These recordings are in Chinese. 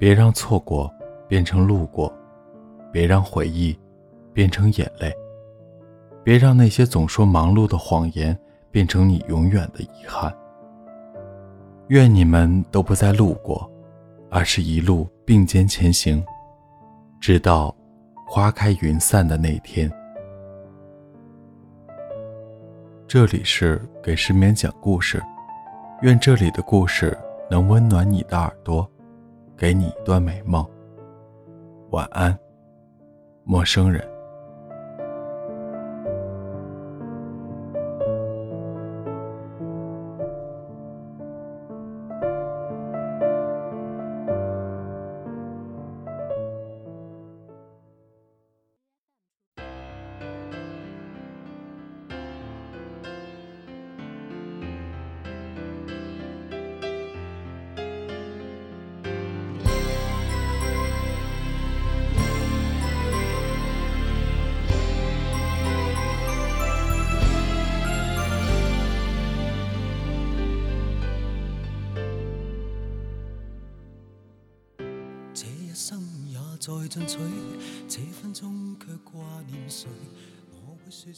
别让错过变成路过，别让回忆变成眼泪，别让那些总说忙碌的谎言变成你永远的遗憾。愿你们都不再路过，而是一路并肩前行，直到花开云散的那天。这里是给失眠讲故事，愿这里的故事能温暖你的耳朵，给你一段美梦。晚安，陌生人。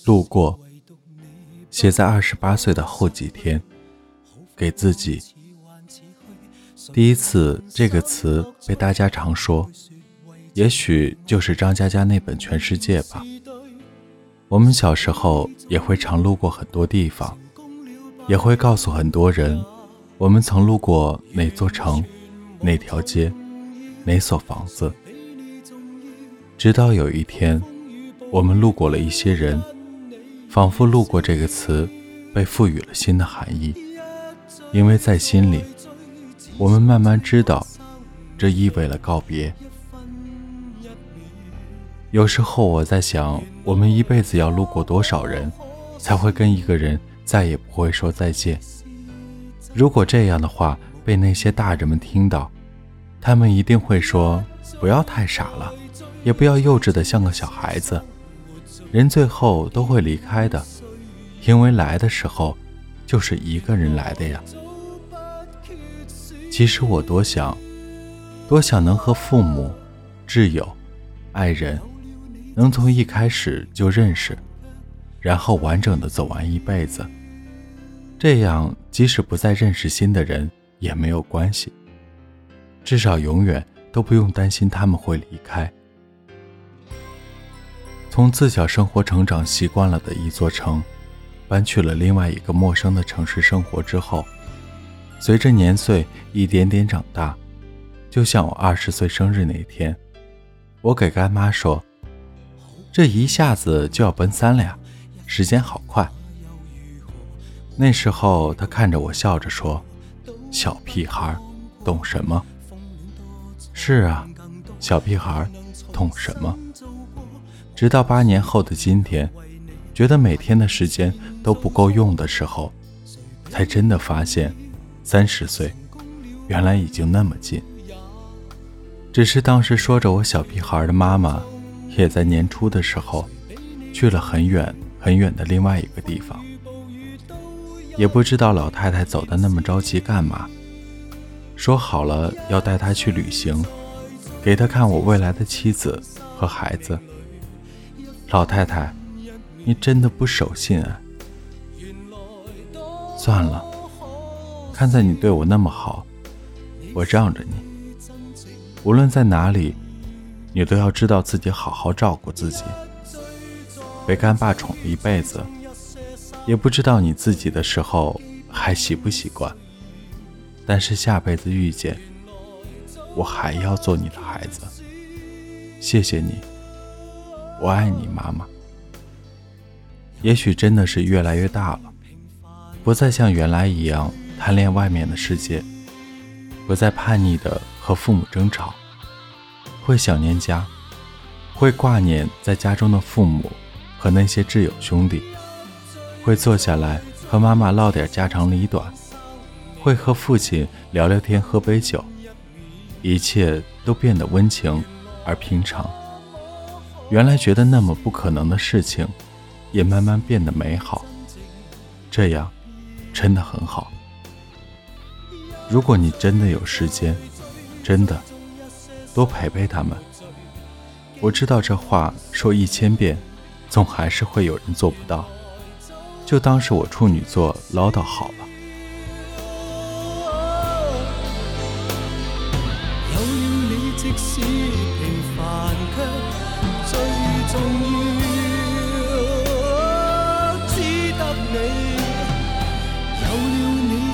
路过，写在二十八岁的后几天，给自己。第一次这个词被大家常说，也许就是张嘉佳那本《全世界》吧。我们小时候也会常路过很多地方，也会告诉很多人，我们曾路过哪座城，哪条街，哪所房子。直到有一天，我们路过了一些人，仿佛“路过”这个词被赋予了新的含义，因为在心里，我们慢慢知道，这意味了告别。有时候我在想，我们一辈子要路过多少人，才会跟一个人再也不会说再见？如果这样的话被那些大人们听到，他们一定会说：“不要太傻了。”也不要幼稚的像个小孩子，人最后都会离开的，因为来的时候就是一个人来的呀。其实我多想，多想能和父母、挚友、爱人，能从一开始就认识，然后完整的走完一辈子。这样，即使不再认识新的人也没有关系，至少永远都不用担心他们会离开。从自小生活成长习惯了的一座城，搬去了另外一个陌生的城市生活之后，随着年岁一点点长大，就像我二十岁生日那天，我给干妈说：“这一下子就要奔三了呀，时间好快。”那时候她看着我笑着说：“小屁孩，懂什么？”是啊，小屁孩，懂什么？直到八年后的今天，觉得每天的时间都不够用的时候，才真的发现，三十岁原来已经那么近。只是当时说着我小屁孩的妈妈，也在年初的时候，去了很远很远的另外一个地方。也不知道老太太走的那么着急干嘛，说好了要带她去旅行，给她看我未来的妻子和孩子。老太太，你真的不守信啊！算了，看在你对我那么好，我让着你。无论在哪里，你都要知道自己好好照顾自己。被干爸宠了一辈子，也不知道你自己的时候还习不习惯。但是下辈子遇见，我还要做你的孩子。谢谢你。我爱你，妈妈。也许真的是越来越大了，不再像原来一样贪恋外面的世界，不再叛逆的和父母争吵，会想念家，会挂念在家中的父母和那些挚友兄弟，会坐下来和妈妈唠点家长里短，会和父亲聊聊天、喝杯酒，一切都变得温情而平常。原来觉得那么不可能的事情，也慢慢变得美好。这样，真的很好。如果你真的有时间，真的多陪陪他们。我知道这话说一千遍，总还是会有人做不到。就当是我处女座唠叨好了。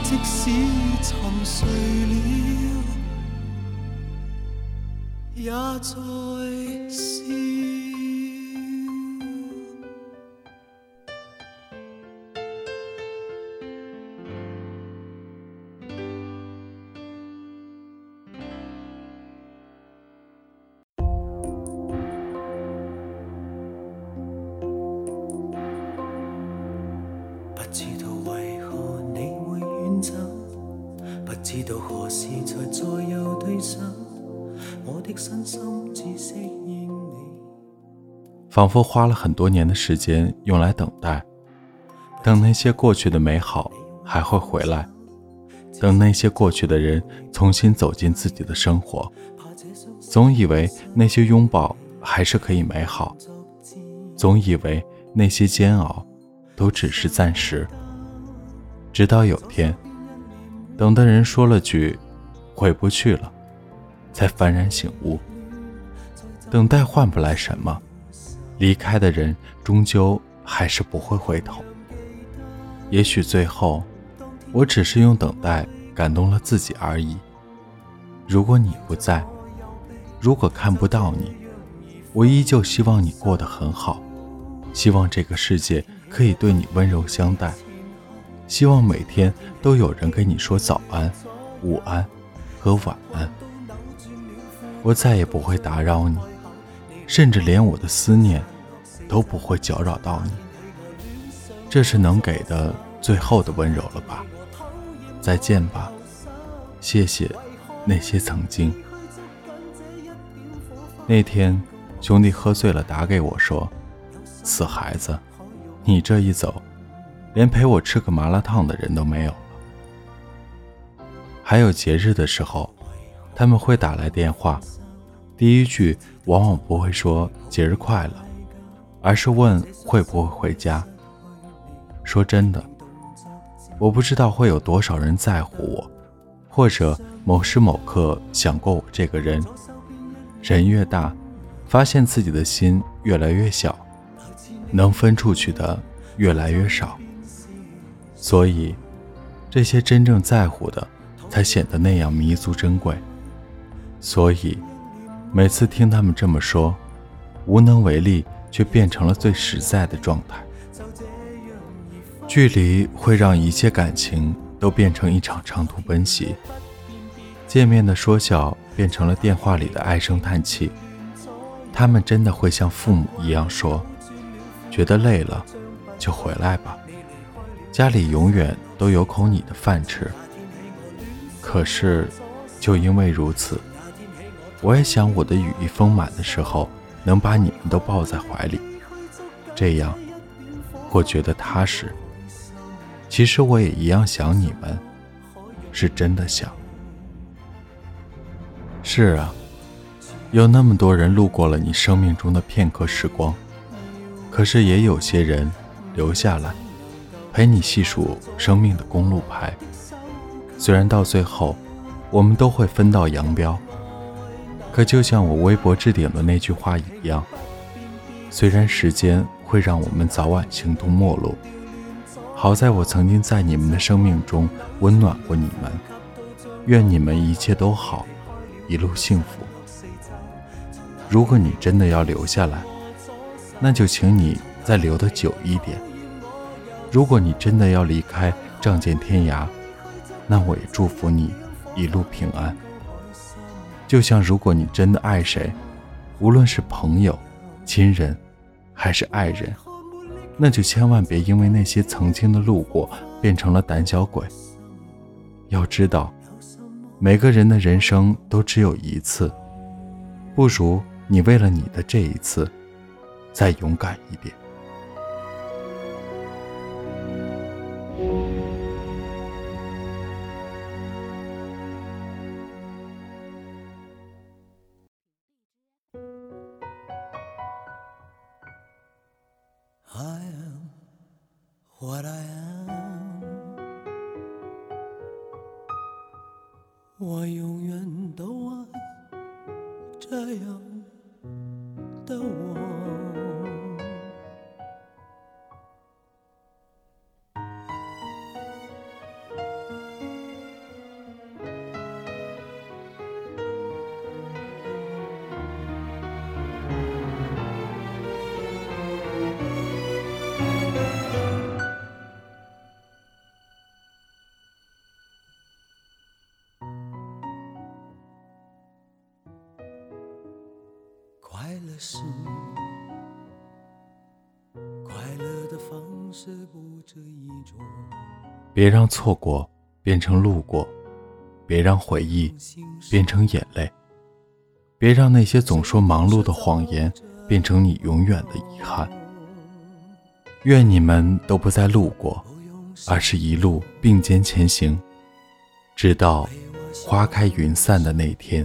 即使沉睡了，也在笑。知道知道何时才再有对手。我的身心只适应你。仿佛花了很多年的时间用来等待，等那些过去的美好还会回来，等那些过去的人重新走进自己的生活。总以为那些拥抱还是可以美好，总以为那些煎熬。都只是暂时，直到有天，等的人说了句“回不去了”，才幡然醒悟。等待换不来什么，离开的人终究还是不会回头。也许最后，我只是用等待感动了自己而已。如果你不在，如果看不到你，我依旧希望你过得很好，希望这个世界。可以对你温柔相待，希望每天都有人跟你说早安、午安和晚安。我再也不会打扰你，甚至连我的思念都不会搅扰到你。这是能给的最后的温柔了吧？再见吧，谢谢那些曾经。那天，兄弟喝醉了打给我说：“死孩子。”你这一走，连陪我吃个麻辣烫的人都没有了。还有节日的时候，他们会打来电话，第一句往往不会说“节日快乐”，而是问会不会回家。说真的，我不知道会有多少人在乎我，或者某时某刻想过我这个人。人越大，发现自己的心越来越小。能分出去的越来越少，所以这些真正在乎的才显得那样弥足珍贵。所以每次听他们这么说，无能为力却变成了最实在的状态。距离会让一切感情都变成一场长途奔袭，见面的说笑变成了电话里的唉声叹气。他们真的会像父母一样说。觉得累了，就回来吧。家里永远都有口你的饭吃。可是，就因为如此，我也想我的羽翼丰满的时候，能把你们都抱在怀里，这样，我觉得踏实。其实我也一样想你们，是真的想。是啊，有那么多人路过了你生命中的片刻时光。可是也有些人留下来，陪你细数生命的公路牌。虽然到最后，我们都会分道扬镳，可就像我微博置顶的那句话一样，虽然时间会让我们早晚形同陌路，好在我曾经在你们的生命中温暖过你们。愿你们一切都好，一路幸福。如果你真的要留下来，那就请你再留得久一点。如果你真的要离开，仗剑天涯，那我也祝福你一路平安。就像如果你真的爱谁，无论是朋友、亲人，还是爱人，那就千万别因为那些曾经的路过变成了胆小鬼。要知道，每个人的人生都只有一次，不如你为了你的这一次。再勇敢一点。我永远都爱这样的我。快乐是快乐的方式不止一种，别让错过变成路过，别让回忆变成眼泪，别让那些总说忙碌的谎言变成你永远的遗憾。愿你们都不再路过，而是一路并肩前行，直到花开云散的那天。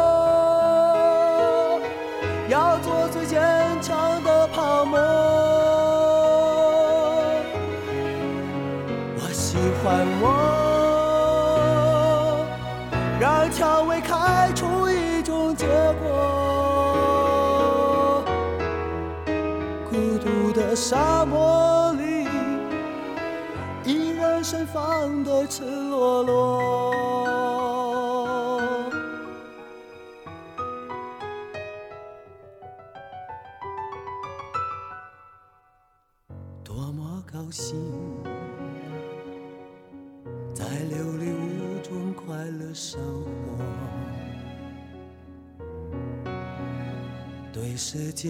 孤独的沙漠里，依然盛放的赤裸裸。多么高兴，在琉璃屋中快乐生活，对世界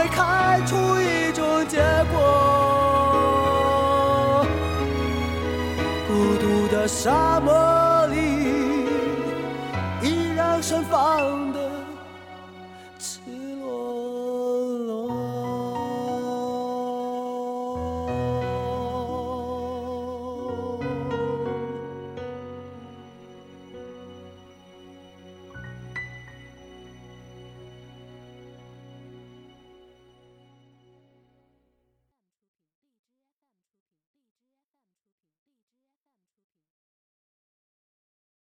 会开出一种结果。孤独的沙漠里，依然盛放